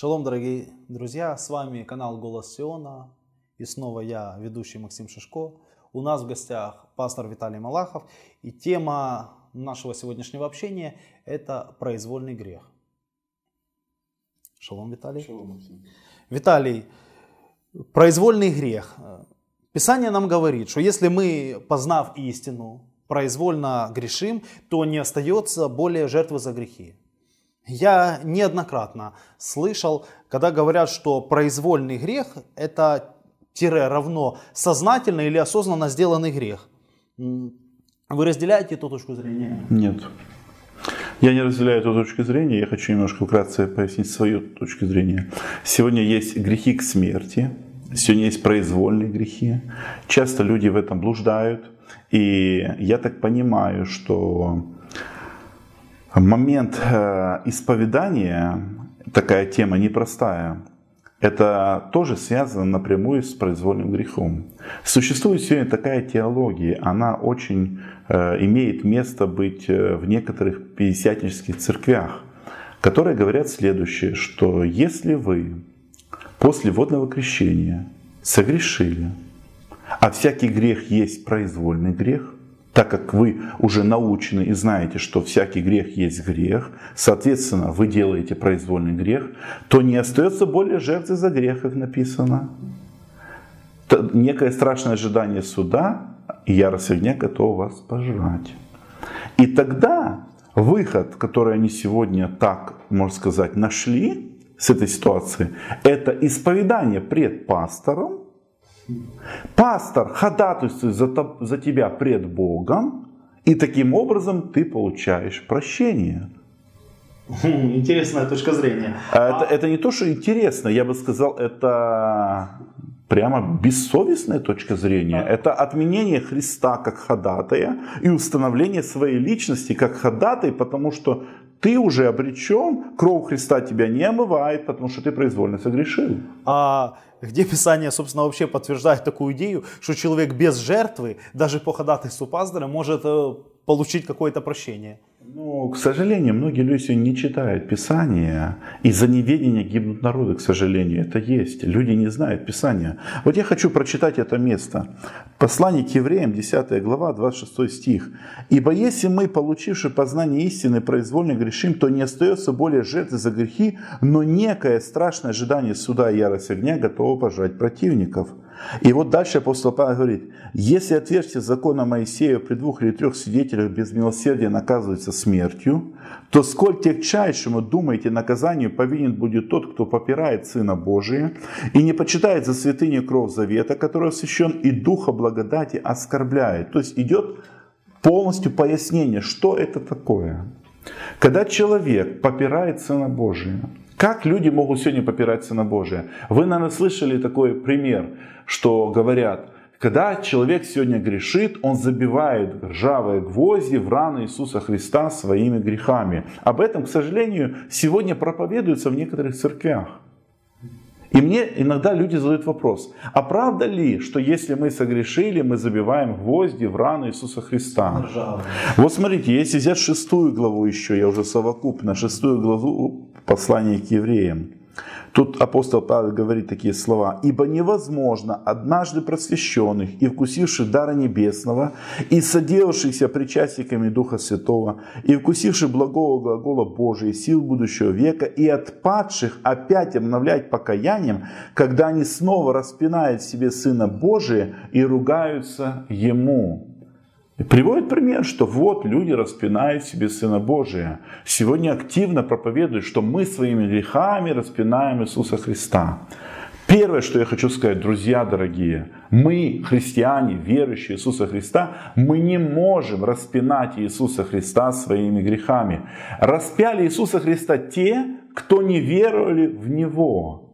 Шалом, дорогие друзья, с вами канал Голос Сиона и снова я, ведущий Максим Шишко. У нас в гостях пастор Виталий Малахов и тема нашего сегодняшнего общения это произвольный грех. Шалом, Виталий. Шалом, Максим. Виталий, произвольный грех. Писание нам говорит, что если мы, познав истину, произвольно грешим, то не остается более жертвы за грехи. Я неоднократно слышал, когда говорят, что произвольный грех – это тире равно сознательно или осознанно сделанный грех. Вы разделяете эту точку зрения? Нет. Я не разделяю эту точку зрения, я хочу немножко вкратце пояснить свою точку зрения. Сегодня есть грехи к смерти, сегодня есть произвольные грехи. Часто люди в этом блуждают, и я так понимаю, что момент э, исповедания, такая тема непростая, это тоже связано напрямую с произвольным грехом. Существует сегодня такая теология, она очень э, имеет место быть э, в некоторых пятидесятнических церквях, которые говорят следующее, что если вы после водного крещения согрешили, а всякий грех есть произвольный грех, так как вы уже научены и знаете, что всякий грех есть грех, соответственно, вы делаете произвольный грех, то не остается более жертвы за грех, как написано. Некое страшное ожидание суда, и ярость огня готова вас пожрать. И тогда выход, который они сегодня так, можно сказать, нашли с этой ситуации, это исповедание пред пастором, Пастор ходатайствует за, за тебя пред Богом, и таким образом ты получаешь прощение. Хм, интересная точка зрения. А это, это не то, что интересно, я бы сказал, это прямо бессовестная точка зрения. Это отменение Христа как ходатая и установление своей личности как ходатай, потому что ты уже обречен, кровь Христа тебя не омывает, потому что ты произвольно согрешил. А где Писание, собственно, вообще подтверждает такую идею, что человек без жертвы, даже по ходатайству пастора, может э, получить какое-то прощение? Ну, к сожалению, многие люди не читают Писание. Из-за неведения гибнут народы, к сожалению. Это есть. Люди не знают Писания. Вот я хочу прочитать это место. Послание к евреям, 10 глава, 26 стих. «Ибо если мы, получивши познание истины, произвольно грешим, то не остается более жертвы за грехи, но некое страшное ожидание суда и ярость огня готово пожрать противников». И вот дальше апостол Павел говорит, если отверстие закона Моисея при двух или трех свидетелях без милосердия наказывается смертью, то сколь тягчайшему, думаете, наказанию повинен будет тот, кто попирает Сына Божия и не почитает за святыню кровь завета, который освящен, и Духа благодати оскорбляет. То есть идет полностью пояснение, что это такое. Когда человек попирает Сына Божия, как люди могут сегодня попирать Сына Божия? Вы, наверное, слышали такой пример, что говорят, когда человек сегодня грешит, он забивает ржавые гвозди в раны Иисуса Христа своими грехами. Об этом, к сожалению, сегодня проповедуется в некоторых церквях. И мне иногда люди задают вопрос, а правда ли, что если мы согрешили, мы забиваем гвозди в рану Иисуса Христа? Ржавые. Вот смотрите, если взять шестую главу еще, я уже совокупно, шестую главу послания к евреям. Тут апостол Павел говорит такие слова. «Ибо невозможно однажды просвещенных и вкусивших дара небесного, и соделавшихся причастниками Духа Святого, и вкусивших благого глагола Божия, сил будущего века, и отпадших опять обновлять покаянием, когда они снова распинают в себе Сына Божия и ругаются Ему». Приводит пример, что вот люди распинают себе Сына Божия. Сегодня активно проповедуют, что мы своими грехами распинаем Иисуса Христа. Первое, что я хочу сказать, друзья дорогие, мы, христиане, верующие Иисуса Христа, мы не можем распинать Иисуса Христа своими грехами. Распяли Иисуса Христа те, кто не веровали в Него.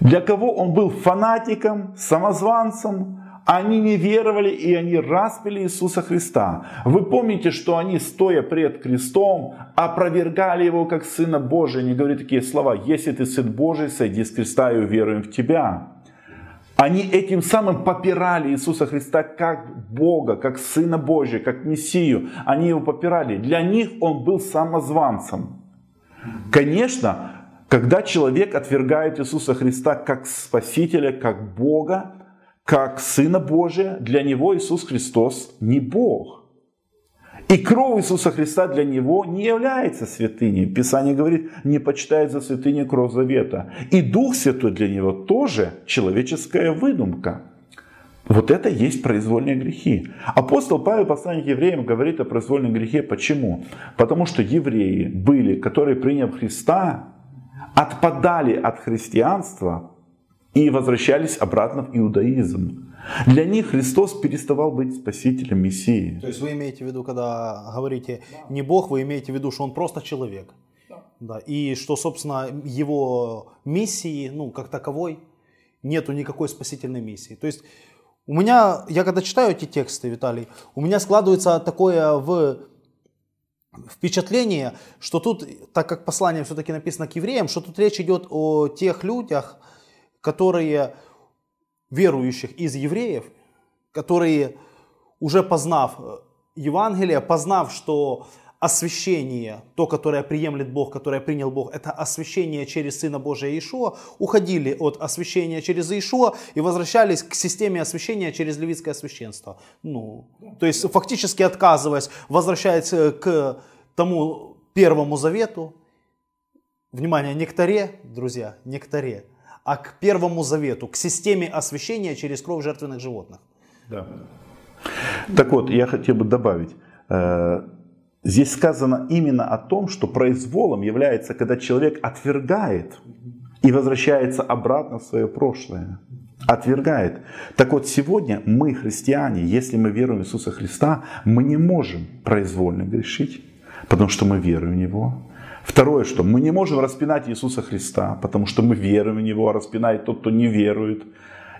Для кого Он был фанатиком, самозванцем, они не веровали и они распили Иисуса Христа. Вы помните, что они, стоя пред крестом, опровергали Его как Сына Божия. Они говорят такие слова, если ты Сын Божий, сойди с креста и уверуем в Тебя. Они этим самым попирали Иисуса Христа как Бога, как Сына Божия, как Мессию. Они его попирали. Для них он был самозванцем. Конечно, Когда человек отвергает Иисуса Христа как Спасителя, как Бога, как Сына Божия, для него Иисус Христос не Бог. И кровь Иисуса Христа для него не является святыней. Писание говорит, не почитает за святыней кровь завета. И Дух Святой для него тоже человеческая выдумка. Вот это есть произвольные грехи. Апостол Павел, посланник евреям, говорит о произвольном грехе. Почему? Потому что евреи были, которые, приняв Христа, отпадали от христианства и возвращались обратно в иудаизм. Для них Христос переставал быть спасителем Мессии. То есть вы имеете в виду, когда говорите не Бог, вы имеете в виду, что Он просто человек. Да. И что, собственно, его миссии, ну, как таковой, нету никакой спасительной миссии. То есть у меня, я когда читаю эти тексты, Виталий, у меня складывается такое в впечатление, что тут, так как послание все-таки написано к евреям, что тут речь идет о тех людях, которые верующих из евреев, которые уже познав э, Евангелие, познав, что освящение, то, которое приемлет Бог, которое принял Бог, это освящение через Сына Божия Иешуа, уходили от освящения через Иешуа и возвращались к системе освящения через левитское священство. Ну, то есть фактически отказываясь, возвращаясь э, к тому первому завету, внимание, не к Таре, друзья, не к Таре, а к первому завету, к системе освящения через кровь жертвенных животных. Да. Так вот, я хотел бы добавить, э, Здесь сказано именно о том, что произволом является, когда человек отвергает и возвращается обратно в свое прошлое. Отвергает. Так вот, сегодня мы, христиане, если мы веруем в Иисуса Христа, мы не можем произвольно грешить, потому что мы веруем в Него. Второе, что мы не можем распинать Иисуса Христа, потому что мы веруем в Него, а распинает тот, кто не верует.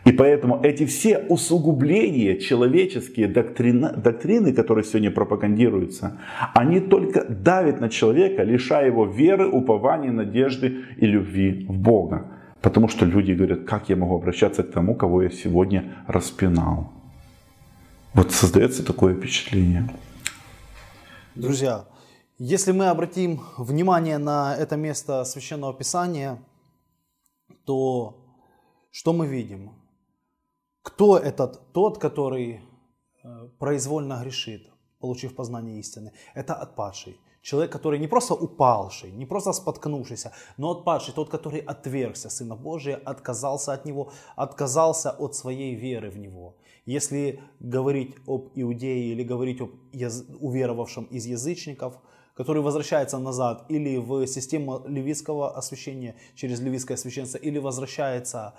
И поэтому эти все усугубления, человеческие доктрины, доктрины, которые сегодня пропагандируются, они только давят на человека, лишая его веры, упования, надежды и любви в Бога. Потому что люди говорят, как я могу обращаться к тому, кого я сегодня распинал. Вот создается такое впечатление. Друзья, если мы обратим внимание на это место Священного Писания, то что мы видим? Кто этот тот, который э, произвольно грешит, получив познание истины? Это отпадший. Человек, который не просто упалший, не просто споткнувшийся, но отпадший, тот, который отвергся Сына Божия, отказался от Него, отказался от своей веры в Него. Если говорить об иудее или говорить об уверовавшем из язычников, который возвращается назад или в систему левитского освящения через левитское священство, или возвращается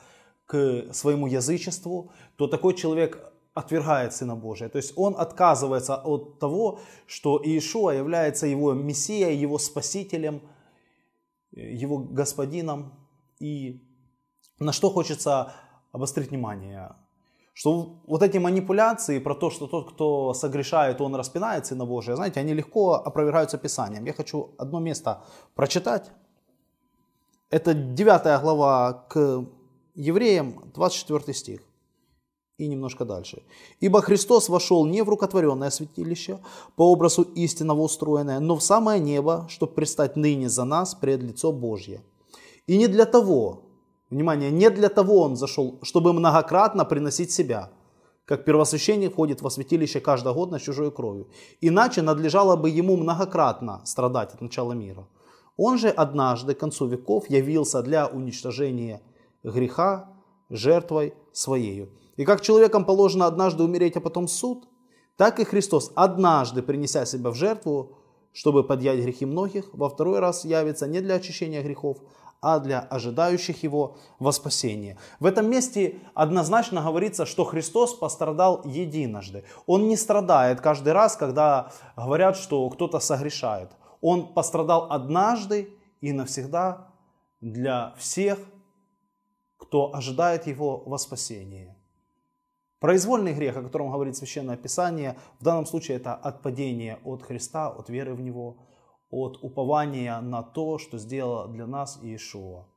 к своему язычеству, то такой человек отвергает Сына Божия. То есть он отказывается от того, что Иешуа является его Мессией, его Спасителем, его Господином. И на что хочется обострить внимание? Что вот эти манипуляции про то, что тот, кто согрешает, он распинает Сына Божия, знаете, они легко опровергаются Писанием. Я хочу одно место прочитать. Это 9 глава к Евреям 24 стих. И немножко дальше. «Ибо Христос вошел не в рукотворенное святилище, по образу истинного устроенное, но в самое небо, чтобы предстать ныне за нас пред лицо Божье. И не для того, внимание, не для того Он зашел, чтобы многократно приносить себя, как первосвященник входит во святилище год на чужой кровью. Иначе надлежало бы Ему многократно страдать от начала мира. Он же однажды к концу веков явился для уничтожения греха жертвой своею. И как человекам положено однажды умереть, а потом суд, так и Христос, однажды принеся себя в жертву, чтобы подъять грехи многих, во второй раз явится не для очищения грехов, а для ожидающих его во спасение. В этом месте однозначно говорится, что Христос пострадал единожды. Он не страдает каждый раз, когда говорят, что кто-то согрешает. Он пострадал однажды и навсегда для всех кто ожидает его во спасении. Произвольный грех, о котором говорит Священное Писание, в данном случае это отпадение от Христа, от веры в Него, от упования на то, что сделал для нас Иешуа.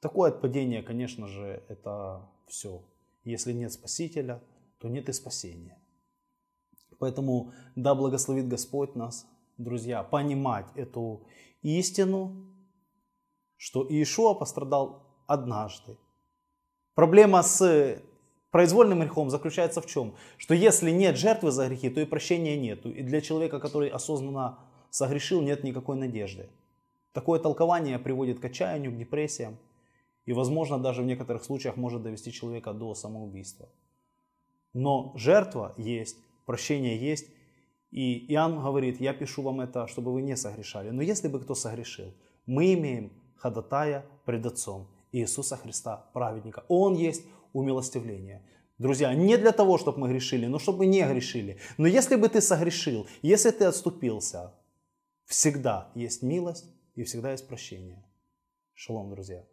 Такое отпадение, конечно же, это все. Если нет Спасителя, то нет и спасения. Поэтому да благословит Господь нас, друзья, понимать эту истину, что Иешуа пострадал однажды. Проблема с произвольным грехом заключается в чем? Что если нет жертвы за грехи, то и прощения нету. И для человека, который осознанно согрешил, нет никакой надежды. Такое толкование приводит к отчаянию, к депрессиям. И, возможно, даже в некоторых случаях может довести человека до самоубийства. Но жертва есть, прощение есть. И Иоанн говорит, я пишу вам это, чтобы вы не согрешали. Но если бы кто согрешил, мы имеем ходатая пред Отцом Иисуса Христа, праведника. Он есть умилостивление. Друзья, не для того, чтобы мы грешили, но чтобы не грешили. Но если бы ты согрешил, если ты отступился, всегда есть милость и всегда есть прощение. Шалом, друзья.